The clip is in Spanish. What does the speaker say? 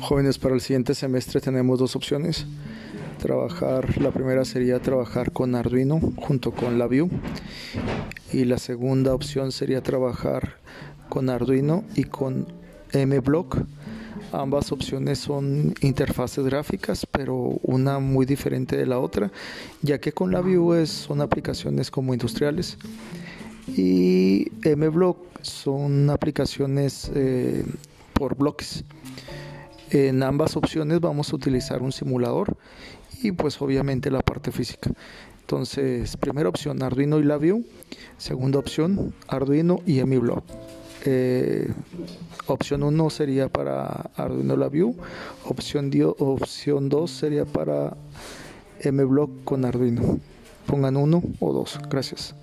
Jóvenes, para el siguiente semestre tenemos dos opciones. Trabajar, la primera sería trabajar con Arduino junto con la Vue y la segunda opción sería trabajar con Arduino y con MBlock. Ambas opciones son interfaces gráficas, pero una muy diferente de la otra, ya que con la Vue son aplicaciones como industriales y MBlock son aplicaciones eh, por bloques. En ambas opciones vamos a utilizar un simulador y pues obviamente la parte física. Entonces, primera opción Arduino y LabVIEW, segunda opción Arduino y MiBlock. Eh, opción 1 sería para Arduino LabVIEW, opción 2 opción sería para MBlock con Arduino. Pongan uno o dos. Gracias.